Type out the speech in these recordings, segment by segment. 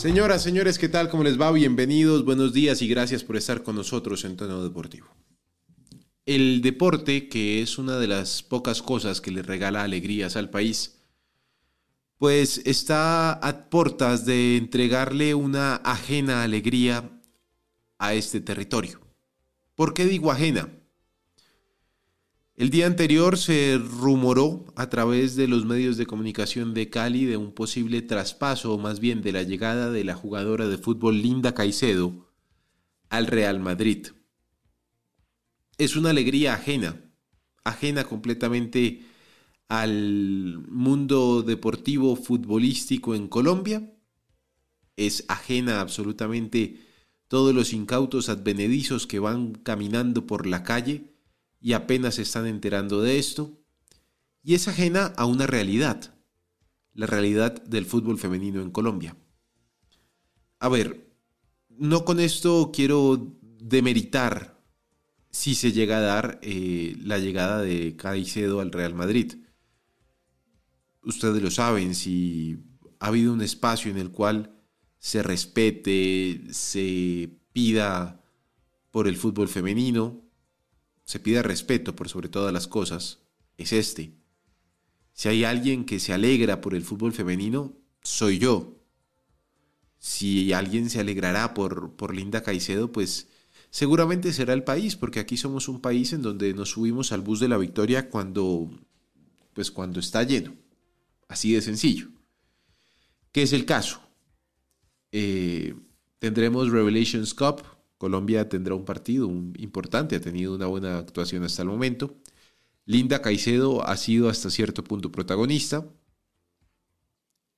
Señoras, señores, ¿qué tal? ¿Cómo les va? Bienvenidos, buenos días y gracias por estar con nosotros en Tono Deportivo. El deporte, que es una de las pocas cosas que le regala alegrías al país, pues está a puertas de entregarle una ajena alegría a este territorio. ¿Por qué digo ajena? El día anterior se rumoró a través de los medios de comunicación de Cali de un posible traspaso, o más bien de la llegada de la jugadora de fútbol Linda Caicedo al Real Madrid. Es una alegría ajena, ajena completamente al mundo deportivo futbolístico en Colombia. Es ajena absolutamente todos los incautos advenedizos que van caminando por la calle y apenas se están enterando de esto, y es ajena a una realidad, la realidad del fútbol femenino en Colombia. A ver, no con esto quiero demeritar si se llega a dar eh, la llegada de Caicedo al Real Madrid. Ustedes lo saben, si ha habido un espacio en el cual se respete, se pida por el fútbol femenino, se pide respeto por sobre todas las cosas, es este. Si hay alguien que se alegra por el fútbol femenino, soy yo. Si alguien se alegrará por, por Linda Caicedo, pues seguramente será el país, porque aquí somos un país en donde nos subimos al bus de la victoria cuando, pues cuando está lleno. Así de sencillo. ¿Qué es el caso? Eh, tendremos Revelations Cup, Colombia tendrá un partido importante, ha tenido una buena actuación hasta el momento. Linda Caicedo ha sido hasta cierto punto protagonista.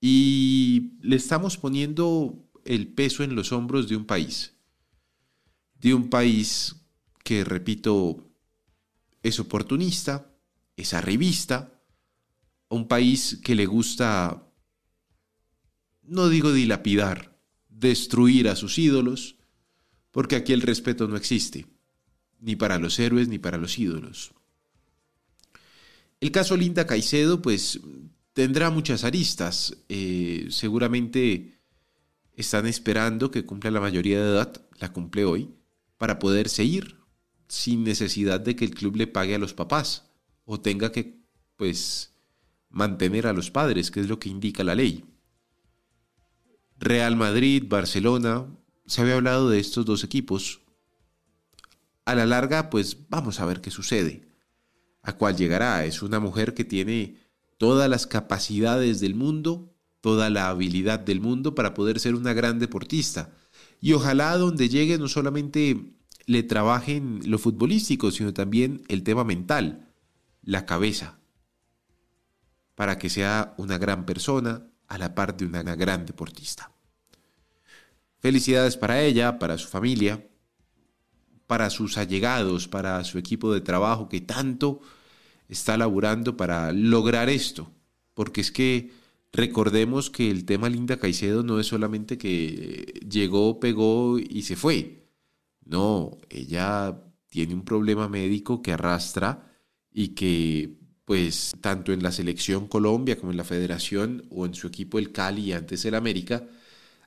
Y le estamos poniendo el peso en los hombros de un país. De un país que, repito, es oportunista, es arribista, un país que le gusta, no digo dilapidar, destruir a sus ídolos, porque aquí el respeto no existe, ni para los héroes ni para los ídolos. El caso Linda Caicedo, pues tendrá muchas aristas. Eh, seguramente están esperando que cumpla la mayoría de edad, la cumple hoy, para poderse ir sin necesidad de que el club le pague a los papás o tenga que, pues, mantener a los padres, que es lo que indica la ley. Real Madrid, Barcelona, se había hablado de estos dos equipos. A la larga, pues vamos a ver qué sucede. ¿A cuál llegará? Es una mujer que tiene todas las capacidades del mundo, toda la habilidad del mundo para poder ser una gran deportista. Y ojalá donde llegue no solamente le trabajen lo futbolístico, sino también el tema mental, la cabeza, para que sea una gran persona a la par de una gran deportista. Felicidades para ella, para su familia, para sus allegados, para su equipo de trabajo que tanto está laburando para lograr esto. Porque es que recordemos que el tema Linda Caicedo no es solamente que llegó, pegó y se fue. No, ella tiene un problema médico que arrastra y que pues tanto en la selección Colombia como en la federación o en su equipo el Cali y antes el América,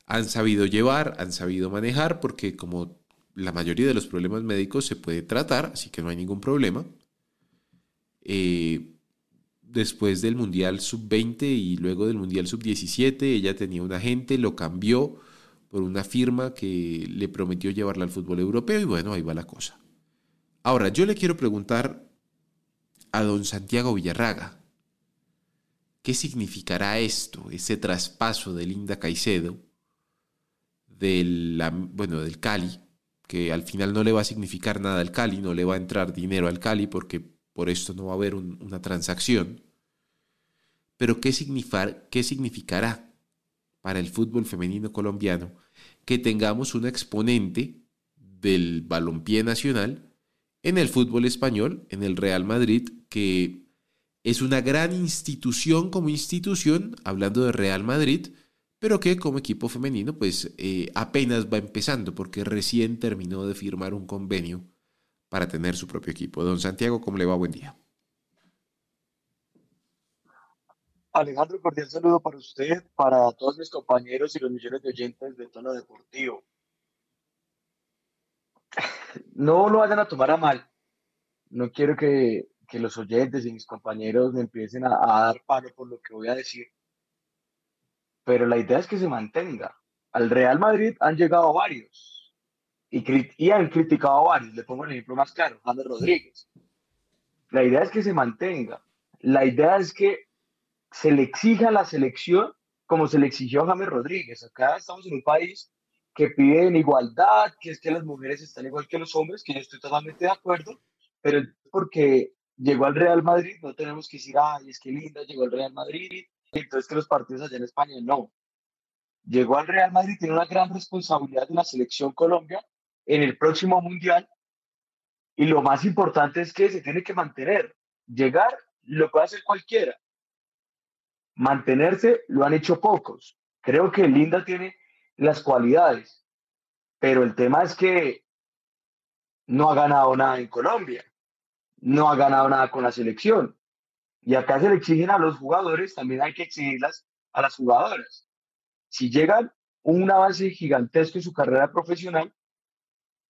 han sabido llevar, han sabido manejar, porque como la mayoría de los problemas médicos se puede tratar, así que no hay ningún problema. Eh, después del Mundial Sub-20 y luego del Mundial Sub-17, ella tenía un agente, lo cambió por una firma que le prometió llevarla al fútbol europeo y bueno, ahí va la cosa. Ahora, yo le quiero preguntar a don Santiago Villarraga, ¿qué significará esto, ese traspaso de Linda Caicedo del, bueno, del Cali, que al final no le va a significar nada al Cali, no le va a entrar dinero al Cali porque por esto no va a haber una transacción. Pero ¿qué, ¿qué significará para el fútbol femenino colombiano que tengamos un exponente del balompié nacional en el fútbol español, en el Real Madrid, que es una gran institución como institución, hablando de Real Madrid, pero que como equipo femenino pues eh, apenas va empezando porque recién terminó de firmar un convenio para tener su propio equipo. Don Santiago, ¿cómo le va? Buen día. Alejandro, cordial saludo para usted, para todos mis compañeros y los millones de oyentes de Tono Deportivo. No lo vayan a tomar a mal. No quiero que, los oyentes y mis compañeros me empiecen a, dar palo por lo que voy a decir. Pero la idea es que se mantenga. Al Real Madrid han llegado varios y, y han criticado a varios. Le pongo el ejemplo más claro, James Rodríguez. La idea es que se mantenga. La idea es que se le exija a la selección como se le exigió a James Rodríguez. Acá estamos en un país que pide igualdad, que es que las mujeres están igual que los hombres, que yo estoy totalmente de acuerdo, pero porque llegó al Real Madrid no tenemos que decir, ay, es que linda, llegó al Real Madrid, entonces que los partidos allá en España no. Llegó al Real Madrid, tiene una gran responsabilidad en la selección Colombia en el próximo Mundial y lo más importante es que se tiene que mantener. Llegar lo puede hacer cualquiera, mantenerse lo han hecho pocos. Creo que Linda tiene las cualidades, pero el tema es que no ha ganado nada en Colombia, no ha ganado nada con la selección. Y acá se le exigen a los jugadores, también hay que exigirlas a las jugadoras. Si llegan un avance gigantesco en su carrera profesional,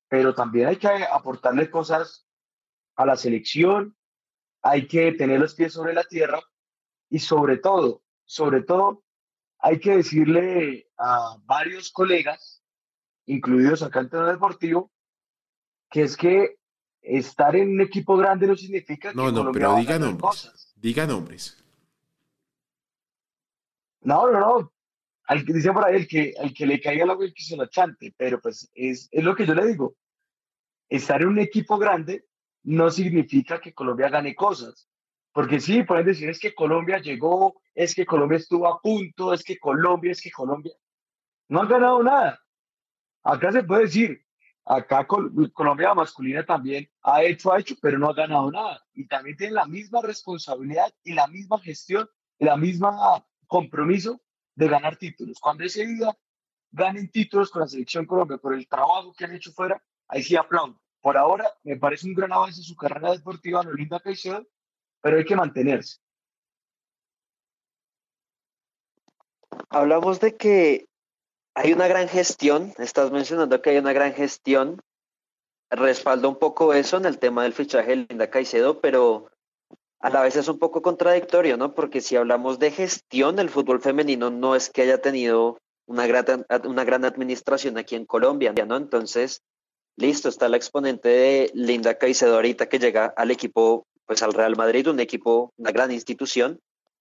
pero también hay que aportarle cosas a la selección, hay que tener los pies sobre la tierra y sobre todo, sobre todo, hay que decirle a varios colegas, incluidos acá en el deportivo, que es que estar en un equipo grande no significa que no, no, pero diga nombres, cosas. Diga nombres. No, no, no. Al que dice por ahí, el que, el que le caiga el agua, el que se lo chante. Pero pues es, es lo que yo le digo. Estar en un equipo grande no significa que Colombia gane cosas. Porque sí, pueden decir es que Colombia llegó, es que Colombia estuvo a punto, es que Colombia, es que Colombia. No han ganado nada. Acá se puede decir, acá Colombia masculina también ha hecho, ha hecho, pero no ha ganado nada. Y también tiene la misma responsabilidad y la misma gestión, y la misma compromiso de ganar títulos. Cuando ese día ganen títulos con la selección Colombia por el trabajo que han hecho fuera, ahí sí aplaudo. Por ahora me parece un gran avance en su carrera deportiva, Lolinda Caicedo, pero hay que mantenerse. Hablamos de que hay una gran gestión, estás mencionando que hay una gran gestión, respaldo un poco eso en el tema del fichaje de Linda Caicedo, pero a la vez es un poco contradictorio, ¿no? Porque si hablamos de gestión, el fútbol femenino no es que haya tenido una gran, una gran administración aquí en Colombia, ¿no? Entonces, listo, está la exponente de Linda Caicedo ahorita que llega al equipo pues al Real Madrid, un equipo, una gran institución.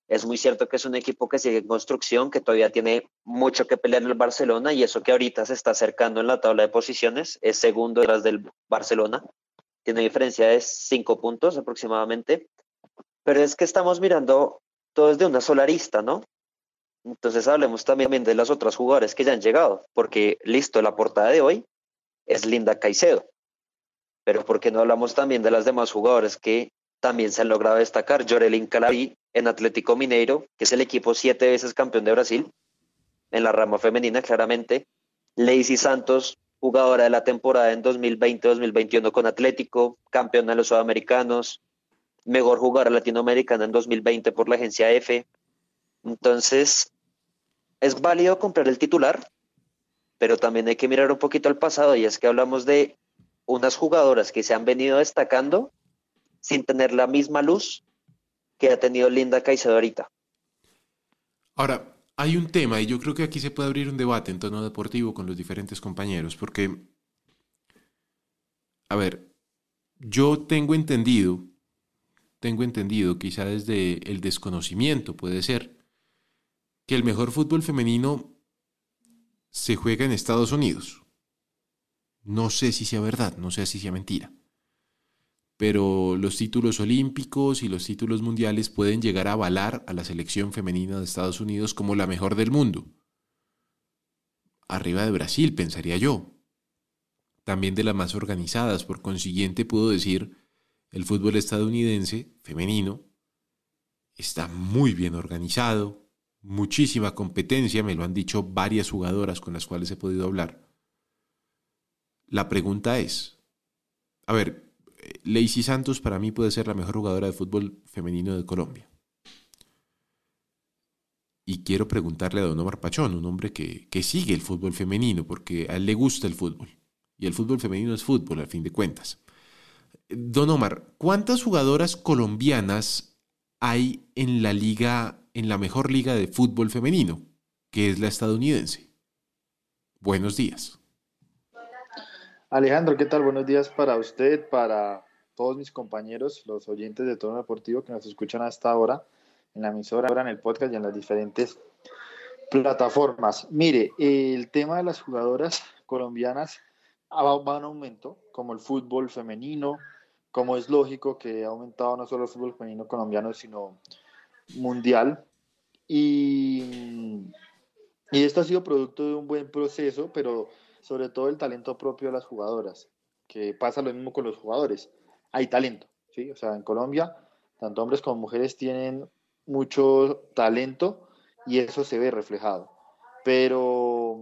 Es muy cierto que es un equipo que sigue en construcción, que todavía tiene mucho que pelear en el Barcelona y eso que ahorita se está acercando en la tabla de posiciones, es segundo detrás del Barcelona. Tiene diferencia de cinco puntos aproximadamente. Pero es que estamos mirando todo desde una sola arista, ¿no? Entonces hablemos también de las otras jugadoras que ya han llegado, porque listo, la portada de hoy es Linda Caicedo. Pero ¿por qué no hablamos también de las demás jugadoras que también se han logrado destacar Jorelin Calaví en Atlético Mineiro, que es el equipo siete veces campeón de Brasil, en la rama femenina claramente. Lacey Santos, jugadora de la temporada en 2020-2021 con Atlético, campeona de los Sudamericanos, mejor jugadora latinoamericana en 2020 por la agencia F. Entonces, es válido comprar el titular, pero también hay que mirar un poquito al pasado y es que hablamos de unas jugadoras que se han venido destacando sin tener la misma luz que ha tenido Linda Caicedo ahorita. Ahora, hay un tema y yo creo que aquí se puede abrir un debate en tono deportivo con los diferentes compañeros, porque, a ver, yo tengo entendido, tengo entendido, quizá desde el desconocimiento puede ser, que el mejor fútbol femenino se juega en Estados Unidos. No sé si sea verdad, no sé si sea mentira pero los títulos olímpicos y los títulos mundiales pueden llegar a avalar a la selección femenina de Estados Unidos como la mejor del mundo. Arriba de Brasil, pensaría yo. También de las más organizadas, por consiguiente puedo decir, el fútbol estadounidense femenino está muy bien organizado, muchísima competencia, me lo han dicho varias jugadoras con las cuales he podido hablar. La pregunta es, a ver, Lacey Santos para mí puede ser la mejor jugadora de fútbol femenino de Colombia. Y quiero preguntarle a Don Omar Pachón, un hombre que, que sigue el fútbol femenino, porque a él le gusta el fútbol. Y el fútbol femenino es fútbol, al fin de cuentas. Don Omar, ¿cuántas jugadoras colombianas hay en la liga, en la mejor liga de fútbol femenino, que es la estadounidense? Buenos días. Alejandro, ¿qué tal? Buenos días para usted, para todos mis compañeros, los oyentes de Tono Deportivo que nos escuchan hasta ahora en la emisora, en el podcast y en las diferentes plataformas. Mire, el tema de las jugadoras colombianas va en aumento, como el fútbol femenino, como es lógico que ha aumentado no solo el fútbol femenino colombiano, sino mundial. Y, y esto ha sido producto de un buen proceso, pero sobre todo el talento propio de las jugadoras, que pasa lo mismo con los jugadores. Hay talento, ¿sí? O sea, en Colombia, tanto hombres como mujeres tienen mucho talento y eso se ve reflejado. Pero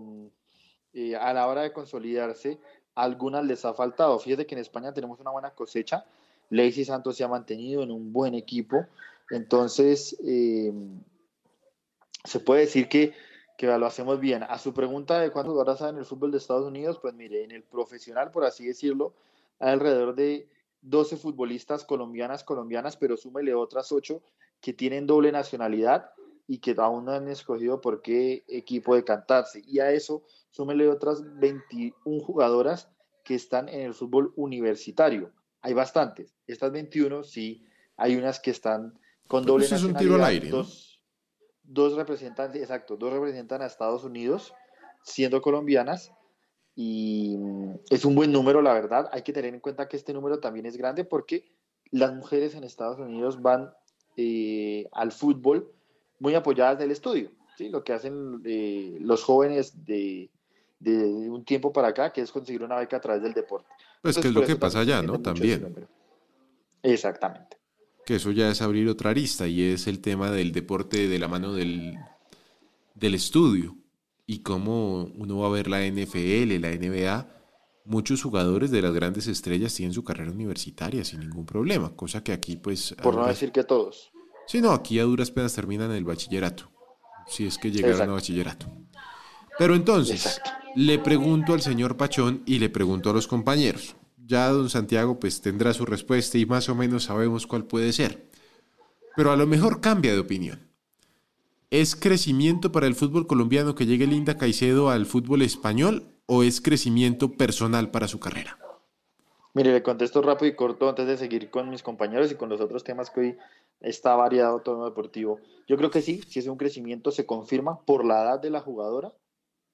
eh, a la hora de consolidarse, algunas les ha faltado. Fíjate que en España tenemos una buena cosecha. Lacey Santos se ha mantenido en un buen equipo. Entonces, eh, se puede decir que, que, lo hacemos bien. A su pregunta de cuántos jugadoras hay en el fútbol de Estados Unidos, pues mire, en el profesional, por así decirlo, hay alrededor de 12 futbolistas colombianas, colombianas, pero súmele otras 8 que tienen doble nacionalidad y que aún no han escogido por qué equipo decantarse. Y a eso súmele otras 21 jugadoras que están en el fútbol universitario. Hay bastantes. Estas 21 sí, hay unas que están con doble nacionalidad. Es un tiro al aire. Dos, dos representantes, exacto, dos representan a Estados Unidos siendo colombianas y mm, es un buen número, la verdad. Hay que tener en cuenta que este número también es grande porque las mujeres en Estados Unidos van eh, al fútbol muy apoyadas del estudio. ¿sí? Lo que hacen eh, los jóvenes de, de, un tiempo para acá, que es conseguir una beca a través del deporte. Pues que es lo que pasa allá, ¿no? También. Exactamente. Que eso ya es abrir otra arista y es el tema del deporte de la mano del, del estudio y cómo uno va a ver la NFL, la NBA, muchos jugadores de las grandes estrellas tienen su carrera universitaria sin ningún problema, cosa que aquí pues... Por no decir que todos. Sí, no, aquí a duras penas terminan el bachillerato, si es que llegaron a bachillerato. Pero entonces, le pregunto al señor Pachón y le pregunto a los compañeros. Ya don Santiago pues tendrá su respuesta y más o menos sabemos cuál puede ser. Pero a lo mejor cambia de opinión. ¿Es crecimiento para el fútbol colombiano que llegue Linda Caicedo al fútbol español o es crecimiento personal para su carrera? Mire, le contesto rápido y corto antes de seguir con mis compañeros y con los otros temas que hoy está variado todo deportivo. Yo creo que sí, si es un crecimiento se confirma por la edad de la jugadora.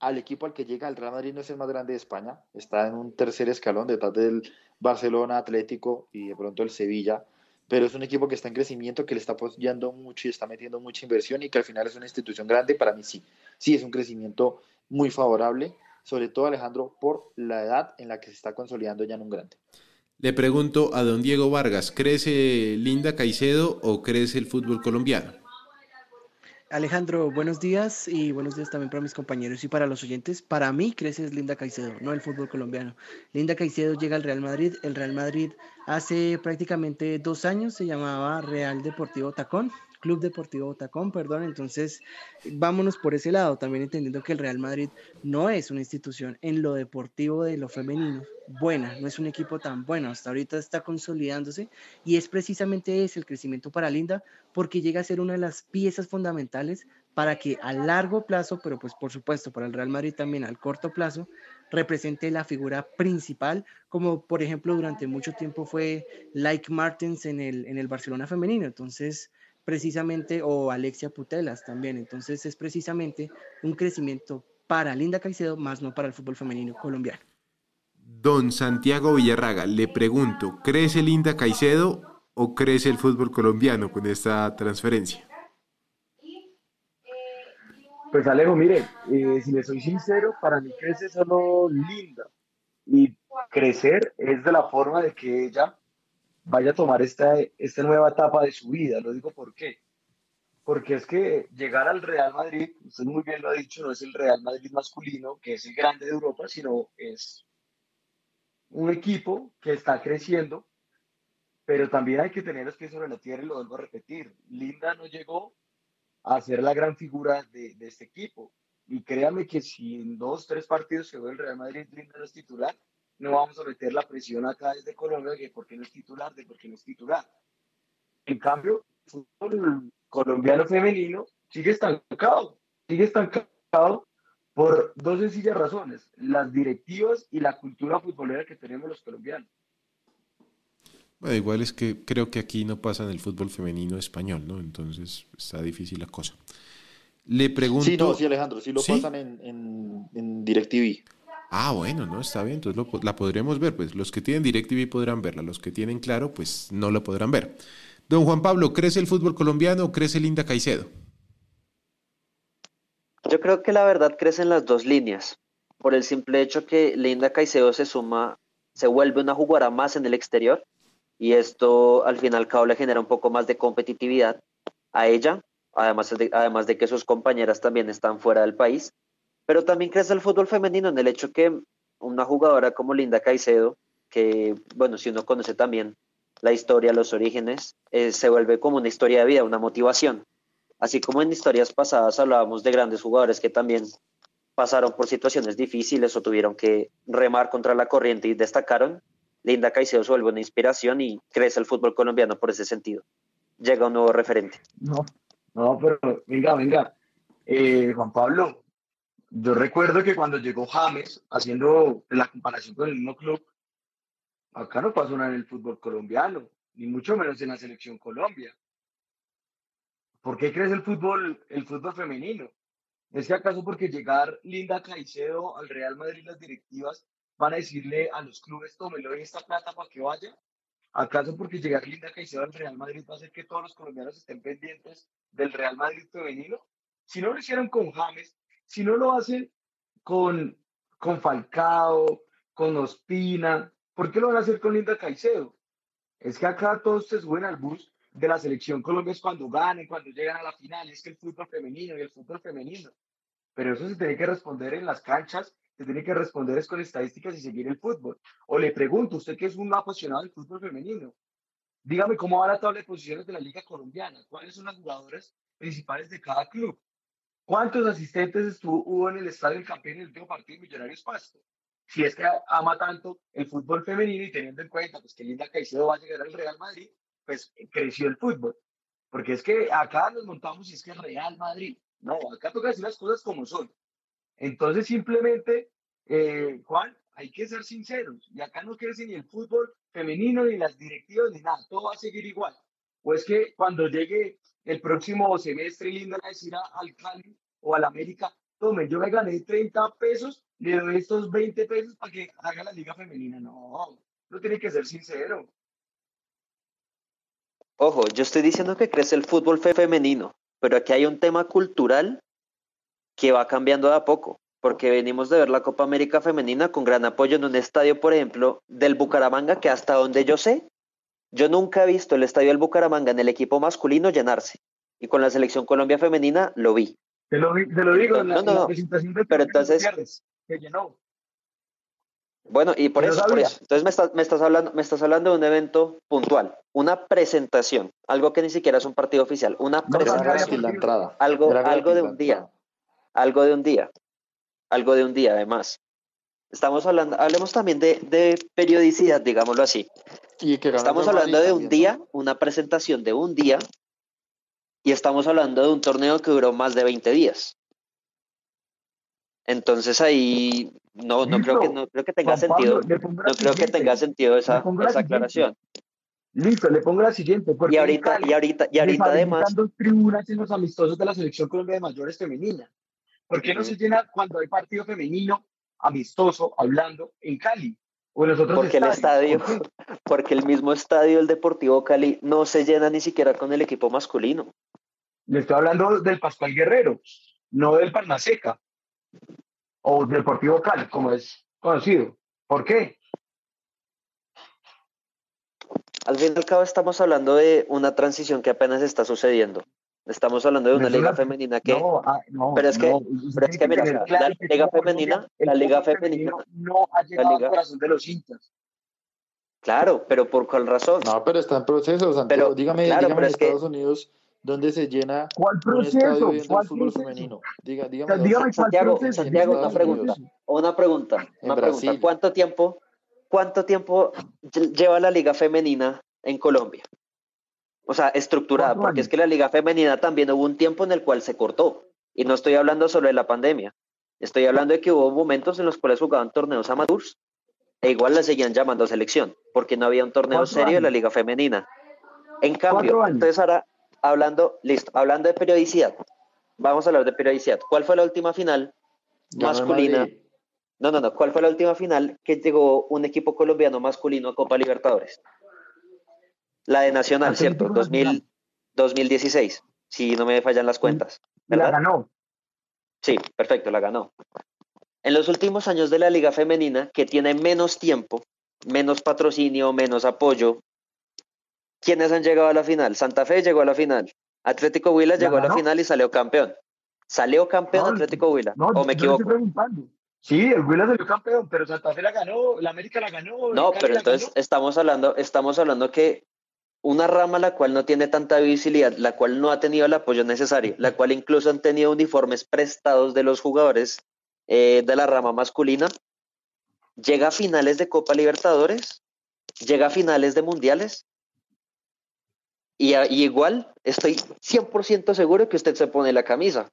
Al equipo al que llega el Real Madrid no es el más grande de España, está en un tercer escalón detrás del Barcelona, Atlético y de pronto el Sevilla pero es un equipo que está en crecimiento, que le está apoyando mucho y está metiendo mucha inversión y que al final es una institución grande. Para mí sí, sí es un crecimiento muy favorable, sobre todo Alejandro, por la edad en la que se está consolidando ya en un grande. Le pregunto a don Diego Vargas, ¿crece Linda Caicedo o crece el fútbol colombiano? Alejandro, buenos días y buenos días también para mis compañeros y para los oyentes. Para mí crece Linda Caicedo, no el fútbol colombiano. Linda Caicedo llega al Real Madrid. El Real Madrid hace prácticamente dos años se llamaba Real Deportivo Tacón. Club Deportivo Tacón, perdón. Entonces, vámonos por ese lado, también entendiendo que el Real Madrid no es una institución en lo deportivo de lo femenino buena, no es un equipo tan bueno, hasta ahorita está consolidándose y es precisamente ese el crecimiento para Linda porque llega a ser una de las piezas fundamentales para que a largo plazo, pero pues por supuesto para el Real Madrid también al corto plazo, represente la figura principal, como por ejemplo durante mucho tiempo fue Like Martins en el, en el Barcelona femenino. Entonces, precisamente, o Alexia Putelas también. Entonces es precisamente un crecimiento para Linda Caicedo, más no para el fútbol femenino colombiano. Don Santiago Villarraga, le pregunto, ¿crece Linda Caicedo o crece el fútbol colombiano con esta transferencia? Pues Alejo, mire, eh, si le soy sincero, para mí crece solo Linda. Y crecer es de la forma de que ella vaya a tomar esta, esta nueva etapa de su vida. Lo digo por qué. Porque es que llegar al Real Madrid, usted muy bien lo ha dicho, no es el Real Madrid masculino, que es el grande de Europa, sino es un equipo que está creciendo, pero también hay que tener los pies sobre la tierra y lo vuelvo a repetir. Linda no llegó a ser la gran figura de, de este equipo. Y créame que si en dos, tres partidos ve el Real Madrid no es titular, no vamos a meter la presión acá desde Colombia de por qué no es titular, de por qué no es titular. En cambio, el fútbol colombiano femenino sigue estancado, sigue estancado por dos sencillas razones, las directivas y la cultura futbolera que tenemos los colombianos. Bueno, igual es que creo que aquí no pasa en el fútbol femenino español, ¿no? Entonces está difícil la cosa. Le pregunto... Sí, no, sí, Alejandro, sí lo pasan en, en, en DirecTV. Ah, bueno, no, está bien, entonces la podremos ver. Pues los que tienen DirecTV podrán verla, los que tienen claro, pues no la podrán ver. Don Juan Pablo, ¿crece el fútbol colombiano o crece Linda Caicedo? Yo creo que la verdad crece en las dos líneas, por el simple hecho que Linda Caicedo se suma, se vuelve una jugadora más en el exterior y esto al fin y al cabo le genera un poco más de competitividad a ella, además de, además de que sus compañeras también están fuera del país pero también crece el fútbol femenino en el hecho que una jugadora como Linda Caicedo, que, bueno, si uno conoce también la historia, los orígenes, eh, se vuelve como una historia de vida, una motivación. Así como en historias pasadas hablábamos de grandes jugadores que también pasaron por situaciones difíciles o tuvieron que remar contra la corriente y destacaron, Linda Caicedo se vuelve una inspiración y crece el fútbol colombiano por ese sentido. Llega un nuevo referente. No, no, pero venga, venga. Eh, Juan Pablo, yo recuerdo que cuando llegó James, haciendo la comparación con el mismo club, acá no pasó nada en el fútbol colombiano, ni mucho menos en la selección Colombia. ¿Por qué crees el fútbol, el fútbol femenino? ¿Es que acaso porque llegar Linda Caicedo al Real Madrid las directivas van a decirle a los clubes, tómelo esta plata para que vaya? ¿Acaso porque llegar Linda Caicedo al Real Madrid va a hacer que todos los colombianos estén pendientes del Real Madrid femenino? Si no lo hicieron con James, si no lo hacen con, con Falcao, con Ospina, ¿por qué lo van a hacer con Linda Caicedo? Es que acá todos se suben al bus de la selección Colombia es cuando ganen, cuando llegan a la final, es que el fútbol femenino y el fútbol femenino. Pero eso se tiene que responder en las canchas, se tiene que responder es con estadísticas y seguir el fútbol. O le pregunto, usted que es un apasionado del fútbol femenino, dígame cómo va la tabla de posiciones de la Liga Colombiana, cuáles son las jugadoras principales de cada club. ¿Cuántos asistentes estuvo, hubo en el estadio del campeón en el último partido de Millonarios Pasto? Si es que ama tanto el fútbol femenino y teniendo en cuenta pues, que Linda Caicedo va a llegar al Real Madrid, pues creció el fútbol. Porque es que acá nos montamos y es que Real Madrid. No, acá toca decir las cosas como son. Entonces simplemente, eh, Juan, hay que ser sinceros. Y acá no crece ni el fútbol femenino, ni las directivas, ni nada. Todo va a seguir igual. O es que cuando llegue el próximo semestre Linda a decir al Cali o al América, tome, yo me gané 30 pesos, le doy estos 20 pesos para que haga la liga femenina. No, no tiene que ser sincero. Ojo, yo estoy diciendo que crece el fútbol femenino, pero aquí hay un tema cultural que va cambiando de a poco, porque venimos de ver la Copa América femenina con gran apoyo en un estadio, por ejemplo, del Bucaramanga, que hasta donde yo sé, yo nunca he visto el estadio del Bucaramanga en el equipo masculino llenarse. Y con la selección Colombia femenina lo vi. Te lo, digo, en la, no, presentación de Pero entonces, que llenó. Bueno, y por eso, Entonces me estás, me, estás hablando, me estás hablando de un evento puntual, una presentación, algo que ni siquiera es un partido oficial, una presentación. La entrada. Algo, algo de un día. Algo de un día. Algo de un día, además. Estamos hablando, hablemos también de, de periodicidad, digámoslo así. Estamos hablando de un día, una presentación de un día, y estamos hablando de un torneo que duró más de 20 días. Entonces ahí no, no creo que no creo que tenga sentido. no creo que tenga sentido esa, esa aclaración. Listo, le pongo la siguiente. Y ahorita, y ahorita, y ahorita además. tribunas en los amistosos de la selección Colombia de mayores femenina. ¿Por qué no se llena cuando hay partido femenino amistoso hablando en Cali? porque el estadio, porque el mismo estadio, el Deportivo Cali, no se llena ni siquiera con el equipo masculino. Le estoy hablando del Pascual Guerrero, no del Palmaseca o Deportivo Cali, como es conocido. ¿Por qué? Al fin y al cabo estamos hablando de una transición que apenas está sucediendo. Estamos hablando de una liga femenina que. Ah, no, pero es que, pero es que mira, la, liga femenina, la liga femenina. No ha llegado al corazón de los hinchas. Claro, pero ¿por cuál razón? No, pero está en proceso, Santiago. Pero, dígame, dígame en Estados Unidos ¿Dónde se llena ¿Cuál un proceso? estadio viendo el ¿Cuál fútbol proceso? femenino? Diga, dígame, cuál Santiago, proceso, Santiago, una cuál pregunta. Una pregunta, En una pregunta. ¿Cuánto tiempo, cuánto tiempo lle- lleva la liga femenina en Colombia? O sea, estructurada, porque es años. que la liga femenina también hubo un tiempo en el cual se cortó. Y no estoy hablando solo de la pandemia. Estoy hablando de que hubo momentos en los cuales jugaban torneos amateurs e igual la seguían llamando selección, porque no había un torneo serio de la años. liga femenina. En cambio, años. entonces ahora, hablando, listo, hablando de periodicidad, vamos a hablar de periodicidad. ¿Cuál fue la última final masculina? No, no, no. ¿Cuál fue la última final que llegó un equipo colombiano masculino a Copa Libertadores? La de Nacional, ¿cierto? 2000, Nacional. 2016, si no me fallan las cuentas. Y la ¿Verdad? ganó. Sí, perfecto, la ganó. En los últimos años de la Liga Femenina, que tiene menos tiempo, menos patrocinio, menos apoyo, ¿quiénes han llegado a la final? Santa Fe llegó a la final. Atlético Huila ¿La llegó a la final y salió campeón. ¿Salió campeón No, Atlético Huila? No, ¿O me equivoco? Sí, el Huila salió campeón, pero Santa Fe la ganó, la América la ganó, No, pero entonces ganó. estamos hablando, estamos hablando que una rama la cual no tiene tanta visibilidad, la cual no ha tenido el apoyo necesario, la cual incluso han tenido uniformes prestados de los jugadores eh, de la rama masculina, llega a finales de Copa Libertadores, llega a finales de Mundiales, y, y igual estoy 100% seguro que usted se pone la camisa.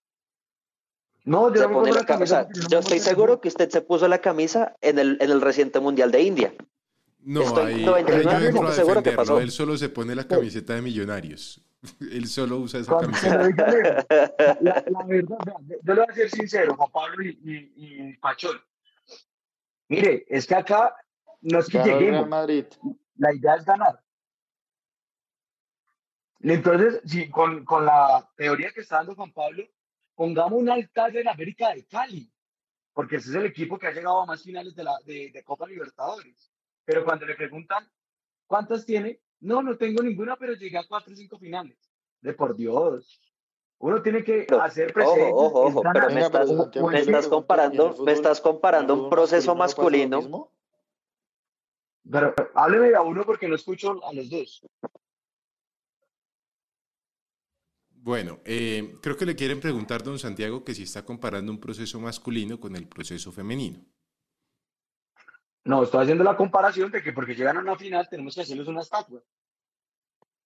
No, yo Se no pone la camisa no estoy seguro que usted se puso la camisa en el, en el reciente Mundial de India. No, Estoy ahí, ahí 99% yo entro a seguro que defenderlo. pasó. Él solo se pone la camiseta de millonarios. Él solo usa esa Cuando camiseta. la, la verdad, yo le voy a ser sincero, Juan Pablo y, y, y Pachón. Mire, es que acá no es que lleguemos, Madrid. la idea es ganar. Entonces, si con, con la teoría que está dando Juan Pablo, pongamos un altar en América de Cali, porque ese es el equipo que ha llegado a más finales de, la, de, de Copa Libertadores. Pero cuando le preguntan cuántas tiene, no, no tengo ninguna, pero llegué a cuatro o cinco finales. De por Dios. Uno tiene que Pero, hacer ojo, presente. ojo, ojo, ganar. pero me pero estás- Santiago, o me es yo le estás pregunto, ¿y en el comparando, me estás comparando un proceso masculino no? Pero hábleme a uno porque no escucho a los dos. Bueno, eh, creo que le quieren preguntar, don Santiago, que si está comparando un proceso masculino con el proceso femenino. No, estoy haciendo la comparación de que porque llegan a una final tenemos que hacerles una estatua.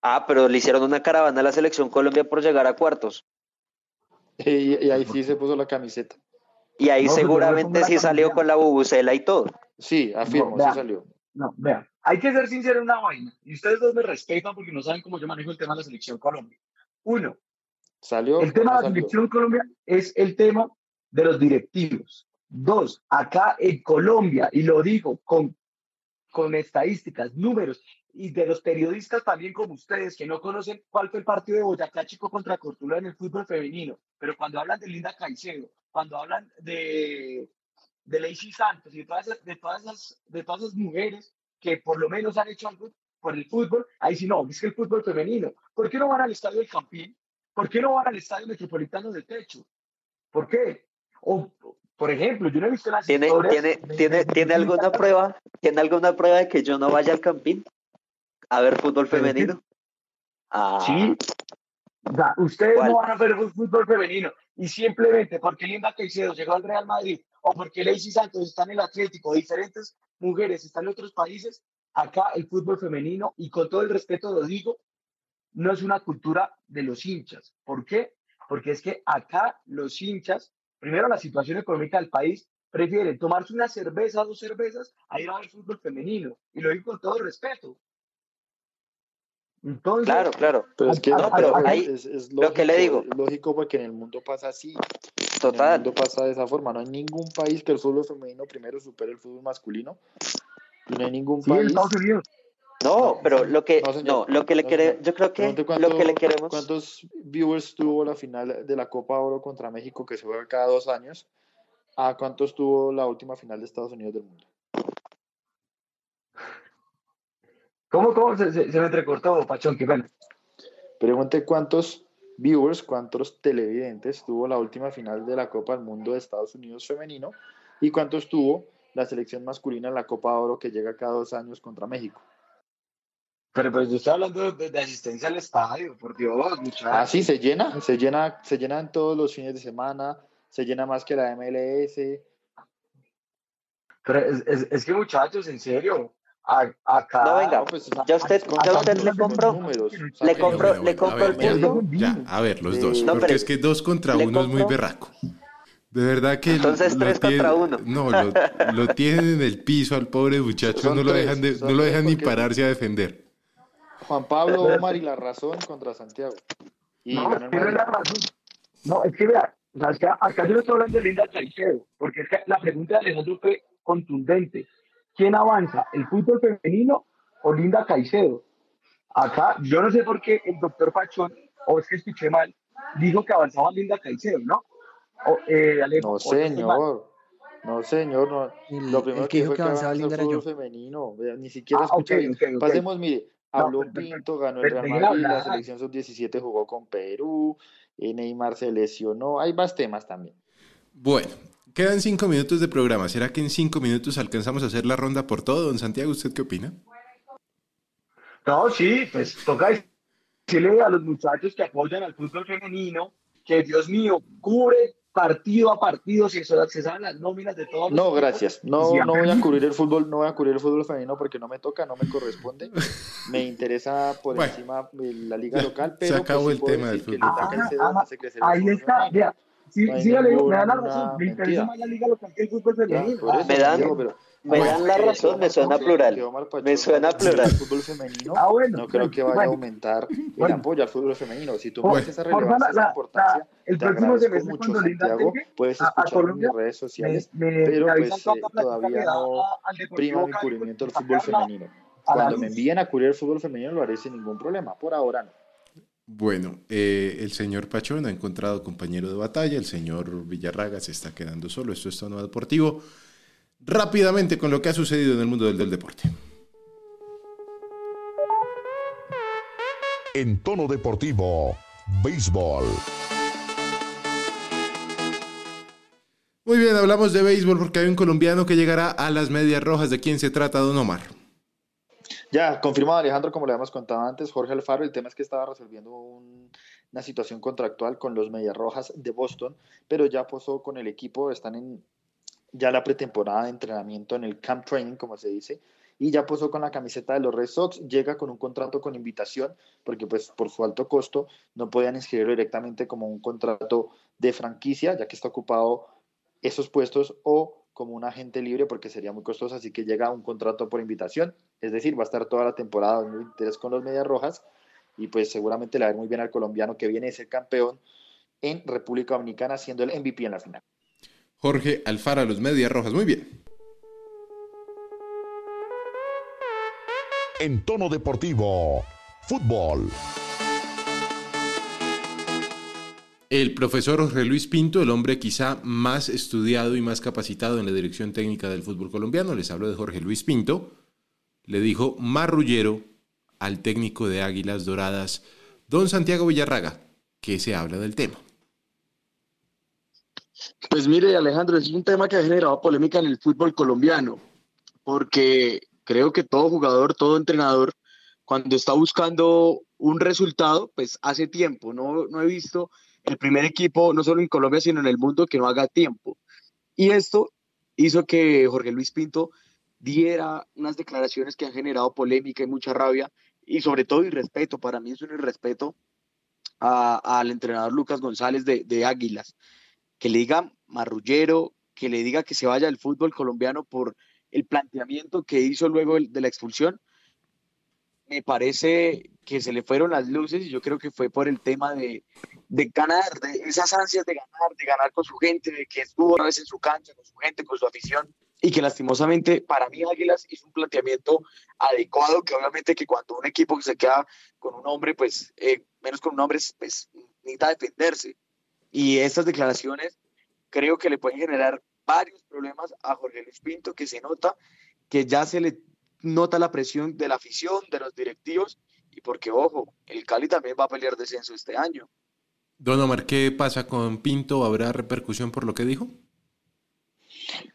Ah, pero le hicieron una caravana a la selección Colombia por llegar a cuartos. Y, y ahí sí se puso la camiseta. Y ahí No, pues no seguramente sí salió con la bubucela y todo. Sí, afirmo, No, sí salió. No, vean, hay que ser sincero en una vaina. Y ustedes dos me respetan porque no saben cómo yo manejo el tema de la selección Colombia. Uno, ¿Salió el tema no de la salió? selección Colombia es el tema de los directivos. Dos, acá en Colombia, y lo digo con, con estadísticas, números, y de los periodistas también como ustedes, que no conocen cuál fue el partido de Boyacá Chico contra Cortula en el fútbol femenino, pero cuando hablan de Linda Caicedo, cuando hablan de, de Lacey Santos y de todas, esas, de, todas esas, de todas esas mujeres que por lo menos han hecho algo por el fútbol, ahí sí no, es que el fútbol femenino, ¿por qué no van al estadio del Campín? ¿Por qué no van al estadio metropolitano del Techo? ¿Por qué? O, por ejemplo, yo no he visto las ¿Tiene, tiene, de- tiene, de- ¿tiene de- alguna prueba? ¿Tiene alguna prueba de que yo no vaya al campín a ver fútbol femenino? Ah, Sí. O sea, ustedes ¿Cuál? no van a ver fútbol femenino y simplemente porque Linda Caicedo llegó al Real Madrid o porque Lacey Santos está en el Atlético, diferentes mujeres están en otros países, acá el fútbol femenino, y con todo el respeto lo digo, no es una cultura de los hinchas. ¿Por qué? Porque es que acá los hinchas, primero la situación económica del país, prefieren tomarse una cerveza, dos cervezas, a ir a ver fútbol femenino. Y lo digo con todo respeto. Entonces, claro, claro. Pero es que No, pero es- ahí, es, es lo que le lógico, digo. es lógico porque en el mundo pasa así. En el Total. mundo pasa de esa forma. No hay ningún país que el fútbol femenino primero supere el fútbol masculino. Y no hay ningún sí, en país. Estados Unidos. No, pero lo que, No, señor. no, lo que le No, yo creo que lo que le queremos, ¿Cuántos viewers tuvo la final de la Copa Oro contra México que se juega cada dos años? ¿A cuántos tuvo la última final de Estados Unidos del mundo? ¿Cómo, cómo? Se, se- se me entrecortó, Pachón, que bueno. Pregunte cuántos viewers, cuántos televidentes tuvo la última final de la Copa del Mundo de Estados Unidos femenino y cuántos tuvo la selección masculina en la Copa Oro que llega cada dos años contra México. Pero pues yo estoy hablando de, de asistencia al estadio, por Dios, muchachos. Ah, sí, se llena, se llena, se llenan todos los fines de semana, se llena más que la MLS. Pero es, es, es que muchachos, en serio, a- acá... No, venga, pues, ya usted, ya usted le números, le compro, le compro ver, el punto. ya, a ver, los dos. No, porque pero- es que dos contra uno es muy compro- berraco. De verdad que. Entonces, lo tres contra uno. No, lo, lo tienen en el piso al pobre muchacho. Son No lo tres, dejan, de- no lo dejan ni pararse a defender. Juan Pablo, Omar y la razón contra Santiago. Y No, el es que no es Madrid. la razón. No, es que vea, o sea, es que acá yo no estoy hablando de Linda Caicedo, porque es que la pregunta de Alejandro fue contundente. ¿Quién avanza, el fútbol femenino o Linda Caicedo? Acá, yo no sé por qué el doctor Pachón, o es que escuché mal, dijo que avanzaba Linda Caicedo, ¿no? O, eh, No, señor. No, señor. No. El- Lo el primero que dijo fue que avanzaba avanza Linda el era fútbol yo. femenino. Ni siquiera Ah, escucha ok, bien. ok, ok. Pasemos, mire, habló Pinto, ganó el Real Madrid, la selección sub-17 jugó con Perú, eh, Neymar se lesionó. Hay más temas también. Bueno, quedan cinco minutos de programa. ¿Será que en cinco minutos alcanzamos a hacer la ronda por todo? Don Santiago, ¿usted qué opina? No, sí, pues toca decirle a los muchachos que apoyan al fútbol femenino que, Dios mío, cubre partido a partido, si eso, se saben las nóminas de todos. los No, gracias. No, no voy a cubrir el fútbol, no voy a cubrir el fútbol femenino porque no me toca, no me corresponde. Me interesa por Bueno, encima la liga local, se pero acabó pues, el tema del decir que fútbol Ah, Ahí fútbol está, vea. Sí, No sí, Alejo, me da la razón. Me interesa mentira. más la liga local que el fútbol femenino. eso, Me dan- pero- Me Bueno. dan la razón, me suena plural. Me suena plural. fútbol femenino, Ah, bueno, no creo que vaya a bueno. aumentar el apoyo al fútbol femenino. Si tú das esa relevancia, esa la- importancia, la- el te próximo semestre mucho, Santiago. Puedes escucharme en mis redes sociales, me, me, pero pues eh, todavía da no prima mi cubrimiento del pues, fútbol femenino. Cuando me envíen a cubrir el fútbol femenino lo haré sin ningún problema. Por ahora no. Bueno, eh, el señor Pachón ha encontrado compañero de batalla, el señor Villarraga se está quedando solo, esto es Tono Deportivo. Rápidamente con lo que ha sucedido en el mundo del, del deporte. En tono deportivo, béisbol. Muy bien, hablamos de béisbol porque hay un colombiano que llegará a las medias rojas. ¿De quién se trata, don Omar? Ya, confirmado Alejandro, como le habíamos contado antes, Jorge Alfaro, el tema es que estaba resolviendo un- una situación contractual con los Medias Rojas de Boston, pero ya posó con el equipo, están en ya la pretemporada de entrenamiento en el camp training, como se dice, y ya posó con la camiseta de los Red Sox, llega con un contrato con invitación, porque pues por su alto costo no podían inscribirlo directamente como un contrato de franquicia, ya que está ocupado esos puestos, o como un agente libre, porque sería muy costoso, así que llega un contrato por invitación, es decir, va a estar toda la temporada en interés con los Medias Rojas, y pues seguramente le va a muy bien al colombiano que viene a ser campeón en República Dominicana, siendo el MVP en la final. Jorge Alfara, los medias rojas. Muy bien. En tono deportivo, fútbol. El profesor Jorge Luis Pinto, el hombre quizá más estudiado y más capacitado en la dirección técnica del fútbol colombiano, les hablo de Jorge Luis Pinto, le dijo marrullero al técnico de Águilas Doradas, don Santiago Villarraga, que se habla del tema. Pues mire, Alejandro, es un tema que ha generado polémica en el fútbol colombiano, porque creo que todo jugador, todo entrenador, cuando está buscando un resultado, pues hace tiempo. No, no he visto el primer equipo, no solo en Colombia, sino en el mundo, que no haga tiempo. Y esto hizo que Jorge Luis Pinto diera unas declaraciones que han generado polémica y mucha rabia, y sobre todo irrespeto. Para mí es un irrespeto al entrenador Lucas González de, de Águilas que le diga marrullero, que le diga que se vaya del fútbol colombiano por el planteamiento que hizo luego de la expulsión, me parece que se le fueron las luces y yo creo que fue por el tema de, de ganar, de esas ansias de ganar, de ganar con su gente, de que estuvo una vez en su cancha, con su gente, con su afición, y que lastimosamente para mí Águilas hizo un planteamiento adecuado, que obviamente que cuando un equipo se queda con un hombre, pues eh, menos con un hombre, pues necesita defenderse. Y estas declaraciones creo que le pueden generar varios problemas a Jorge Luis Pinto, que se nota que ya se le nota la presión de la afición, de los directivos, y porque, ojo, el Cali también va a pelear descenso este año. Don Omar, ¿qué pasa con Pinto? ¿Habrá repercusión por lo que dijo?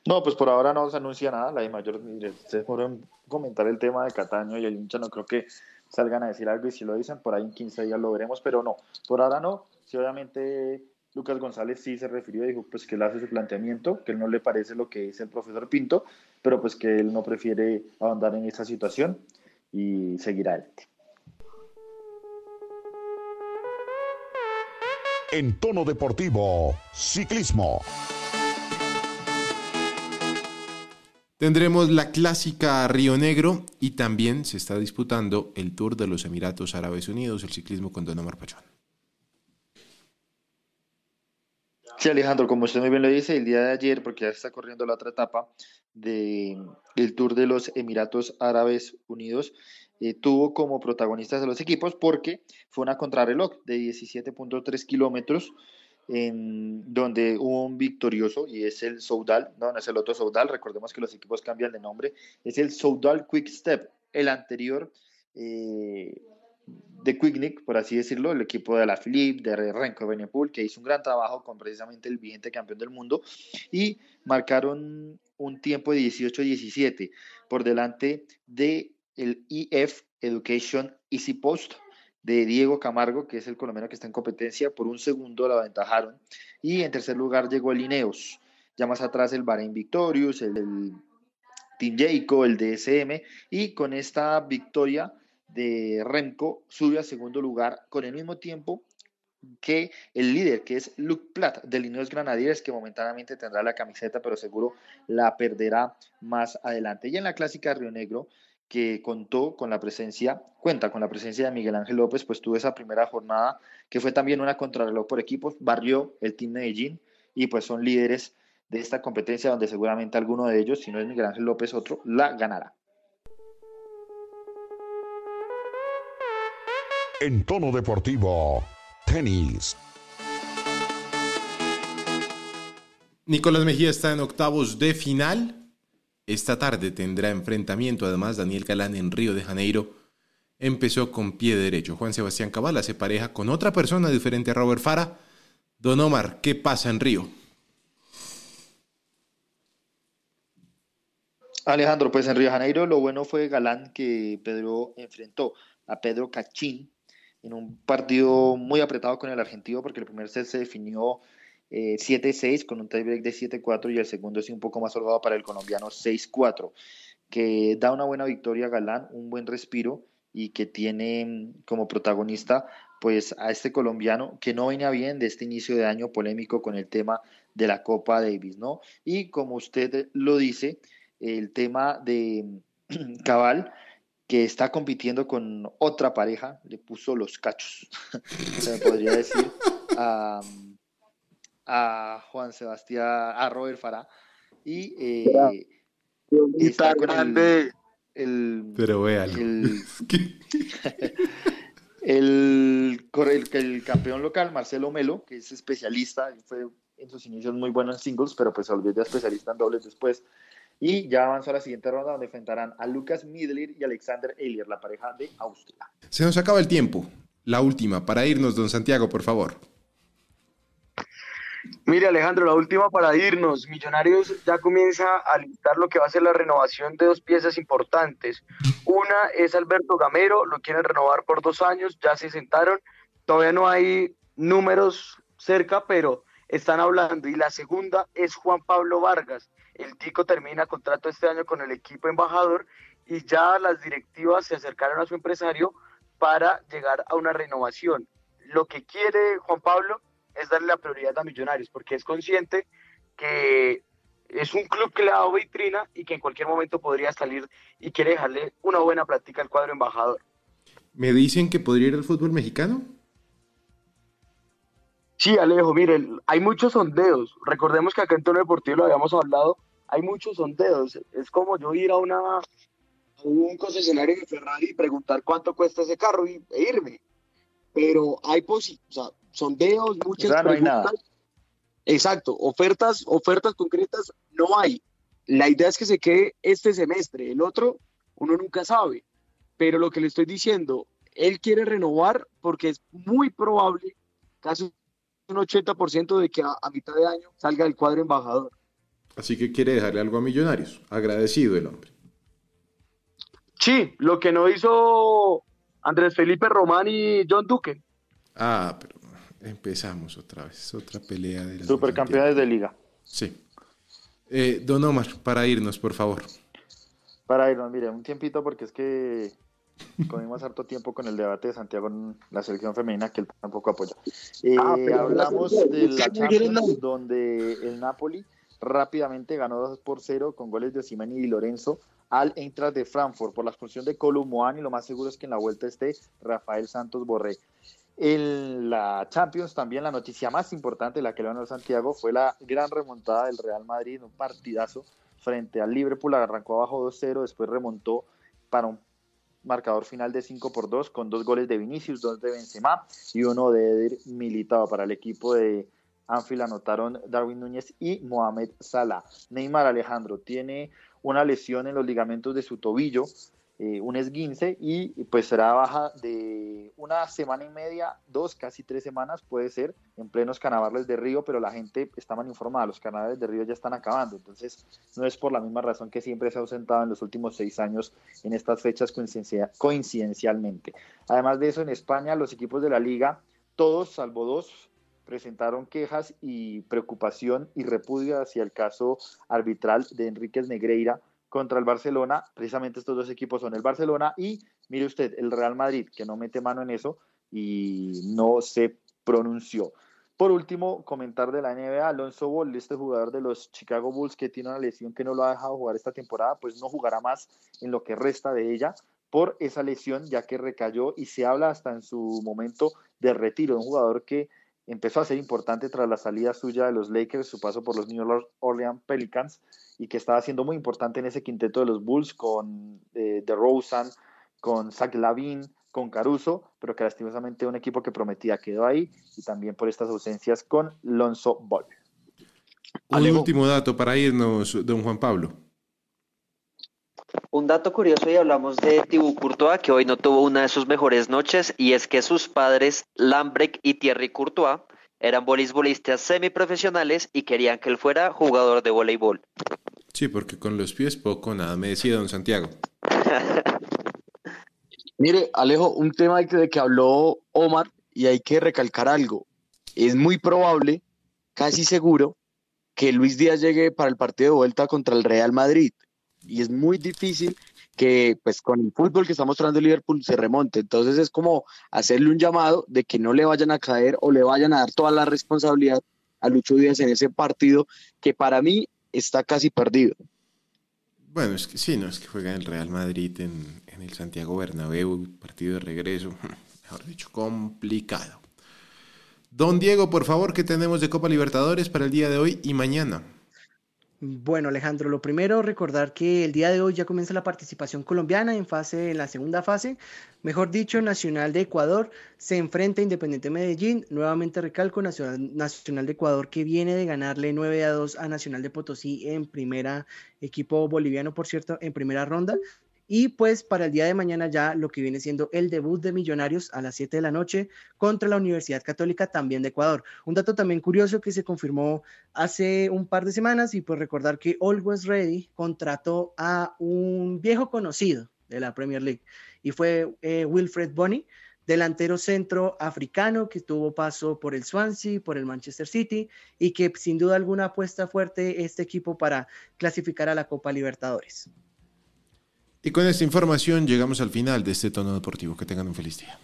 No, pues por ahora no se anuncia nada. La de mayor, mire, ustedes fueron comentar el tema de Cataño y el hincha no creo que salgan a decir algo y si lo dicen, por ahí en 15 días lo veremos, pero no, por ahora no. Si obviamente Lucas González sí se refirió, dijo pues que él hace su planteamiento, que él no le parece lo que dice el profesor Pinto, pero pues que él no prefiere ahondar en esta situación y seguir adelante. En tono deportivo, ciclismo. Tendremos la clásica Río Negro y también se está disputando el Tour de los Emiratos Árabes Unidos, el ciclismo con Don Omar Pachón. Sí, Alejandro, como usted muy bien lo dice, el día de ayer, porque ya está corriendo la otra etapa de, del Tour de los Emiratos Árabes Unidos, eh, tuvo como protagonistas de los equipos porque fue una contrarreloj de 17.3 kilómetros en donde hubo un victorioso y es el Soudal, no, no es el otro Soudal, recordemos que los equipos cambian de nombre, es el Soudal Quick Step, el anterior eh, de Quicknick, por así decirlo, el equipo de la Philippe, de Renko Benepool, que hizo un gran trabajo con precisamente el vigente campeón del mundo y marcaron un tiempo de 18-17 por delante de el EF Education Easy Post de Diego Camargo, que es el colombiano que está en competencia, por un segundo la aventajaron. Y en tercer lugar llegó el Ineos. Ya más atrás el Bahrain Victorious, el, el Team Jayco, el DSM. Y con esta victoria de Remco sube a segundo lugar con el mismo tiempo que el líder, que es Luke Platt del Ineos Granadiers, que momentáneamente tendrá la camiseta, pero seguro la perderá más adelante. Y en la clásica Río Negro, que contó con la presencia, cuenta con la presencia de Miguel Ángel López, pues tuvo esa primera jornada que fue también una contrarreloj por equipos, barrió el Team Medellín y pues son líderes de esta competencia donde seguramente alguno de ellos, si no es Miguel Ángel López otro, la ganará. En tono deportivo, tenis. Nicolás Mejía está en octavos de final. Esta tarde tendrá enfrentamiento además Daniel Galán en Río de Janeiro. Empezó con pie derecho. Juan Sebastián Cabala se pareja con otra persona diferente a Robert Fara. Don Omar, ¿qué pasa en Río? Alejandro, pues en Río de Janeiro lo bueno fue Galán que Pedro enfrentó a Pedro Cachín en un partido muy apretado con el argentino porque el primer set se definió eh, 7-6 con un tiebreak de 7-4 y el segundo sí un poco más holgado para el colombiano 6-4, que da una buena victoria a Galán, un buen respiro y que tiene mm, como protagonista pues a este colombiano que no venía bien de este inicio de año polémico con el tema de la Copa Davis, ¿no? Y como usted lo dice, el tema de Cabal, que está compitiendo con otra pareja, le puso los cachos, se podría decir, a, a, Juan Sebastián, a Robert Farah, y eh, está con el, el, Pero véalo. el, el, el, el campeón local, Marcelo Melo, que es especialista, fue en sus inicios muy bueno en singles, pero pues se volvió ya especialista en dobles después. Y ya avanzó a la siguiente ronda donde enfrentarán a Lucas Midler y Alexander Elier, la pareja de Austria. Se nos acaba el tiempo. La última, para irnos, don Santiago, por favor. Mire, Alejandro, la última para irnos. Millonarios ya comienza a listar lo que va a ser la renovación de dos piezas importantes. Una es Alberto Gamero, lo quieren renovar por dos años, ya se sentaron. Todavía no hay números cerca, pero están hablando. Y la segunda es Juan Pablo Vargas. El Tico termina contrato este año con el equipo embajador y ya las directivas se acercaron a su empresario para llegar a una renovación. Lo que quiere Juan Pablo es darle la prioridad a Millonarios, porque es consciente que es un club que le ha dado vitrina y que en cualquier momento podría salir y quiere dejarle una buena práctica al cuadro embajador. ¿Me dicen que podría ir al fútbol mexicano? Sí, Alejo, miren, hay muchos sondeos. Recordemos que acá en Tono Deportivo lo habíamos hablado, hay muchos sondeos. Es como yo ir a una a un concesionario de Ferrari y preguntar cuánto cuesta ese carro y, e irme. Pero hay posi o sea, sondeos, muchas O sea, no hay nada. Exacto, ofertas, ofertas concretas no hay. La idea es que se quede este semestre, el otro uno nunca sabe. Pero lo que le estoy diciendo, él quiere renovar porque es muy probable, casi un 80% de que a, a mitad de año salga el cuadro embajador. Así que quiere dejarle algo a Millonarios. Agradecido el hombre. Sí, lo que no hizo Andrés Felipe Román y John Duque. Ah, pero empezamos otra vez, otra pelea de Supercampeones de liga. Sí. Eh, don Omar, para irnos, por favor. Para irnos, mire, un tiempito porque es que comimos harto tiempo con el debate de Santiago en la selección femenina que él tampoco apoya. Eh, ah, hablamos de la Champions donde el Napoli rápidamente ganó 2 por 0 con goles de Osimhen y Lorenzo al Eintracht de Frankfurt por la expulsión de Columboan y lo más seguro es que en la vuelta esté Rafael Santos Borré. En la Champions también la noticia más importante, la que le ganó Santiago, fue la gran remontada del Real Madrid, un partidazo frente al Liverpool, arrancó abajo 2-0, después remontó para un marcador final de 5 por 2 con dos goles de Vinicius, dos de Benzema y uno de Eder Militado para el equipo de Anfield anotaron Darwin Núñez y Mohamed Salah. Neymar Alejandro tiene una lesión en los ligamentos de su tobillo, eh, un esguince y pues será baja de una semana y media, dos, casi tres semanas puede ser en plenos carnavales de Río, pero la gente está mal informada, los carnavales de Río ya están acabando, entonces no es por la misma razón que siempre se ha ausentado en los últimos seis años en estas fechas coincidencialmente. Además de eso, en España los equipos de la liga, todos salvo dos, presentaron quejas y preocupación y repudio hacia el caso arbitral de Enríquez Negreira contra el Barcelona. Precisamente estos dos equipos son el Barcelona y, mire usted, el Real Madrid, que no mete mano en eso y no se pronunció. Por último, comentar de la NBA, Alonso Ball, este jugador de los Chicago Bulls que tiene una lesión que no lo ha dejado jugar esta temporada, pues no jugará más en lo que resta de ella por esa lesión, ya que recayó y se habla hasta en su momento de retiro, un jugador que empezó a ser importante tras la salida suya de los Lakers, su paso por los New Orleans Pelicans, y que estaba siendo muy importante en ese quinteto de los Bulls con eh, DeRozan, con Zach Lavin, con Caruso, pero que lastimosamente un equipo que prometía quedó ahí, y también por estas ausencias con Lonzo Ball. Un último dato para irnos, don Juan Pablo. Un dato curioso y hablamos de Thibaut Courtois, que hoy no tuvo una de sus mejores noches, y es que sus padres, Lambrek y Thierry Courtois, eran voleibolistas semiprofesionales y querían que él fuera jugador de voleibol. Sí, porque con los pies poco nada, me decía don Santiago. Mire, Alejo, un tema de que habló Omar y hay que recalcar algo. Es muy probable, casi seguro, que Luis Díaz llegue para el partido de vuelta contra el Real Madrid y es muy difícil que pues con el fútbol que está mostrando Liverpool se remonte. Entonces es como hacerle un llamado de que no le vayan a caer o le vayan a dar toda la responsabilidad a Lucho Díaz en ese partido que para mí está casi perdido. Bueno, es que sí, no es que juega el Real Madrid en, en el Santiago Bernabéu, partido de regreso, mejor dicho, complicado. Don Diego, por favor, ¿qué tenemos de Copa Libertadores para el día de hoy y mañana? Bueno, Alejandro, lo primero, recordar que el día de hoy ya comienza la participación colombiana en fase, en la segunda fase. Mejor dicho, Nacional de Ecuador se enfrenta a Independiente Medellín. Nuevamente recalco, Nacional, Nacional de Ecuador que viene de ganarle 9 a 2 a Nacional de Potosí en primera, equipo boliviano, por cierto, en primera ronda. Y pues para el día de mañana ya lo que viene siendo el debut de Millonarios a las 7 de la noche contra la Universidad Católica también de Ecuador. Un dato también curioso que se confirmó hace un par de semanas y pues recordar que Always Ready contrató a un viejo conocido de la Premier League y fue eh, Wilfred Bonny, delantero centro africano que tuvo paso por el Swansea, por el Manchester City y que sin duda alguna apuesta fuerte este equipo para clasificar a la Copa Libertadores. Y con esta información llegamos al final de este tono deportivo. Que tengan un feliz día.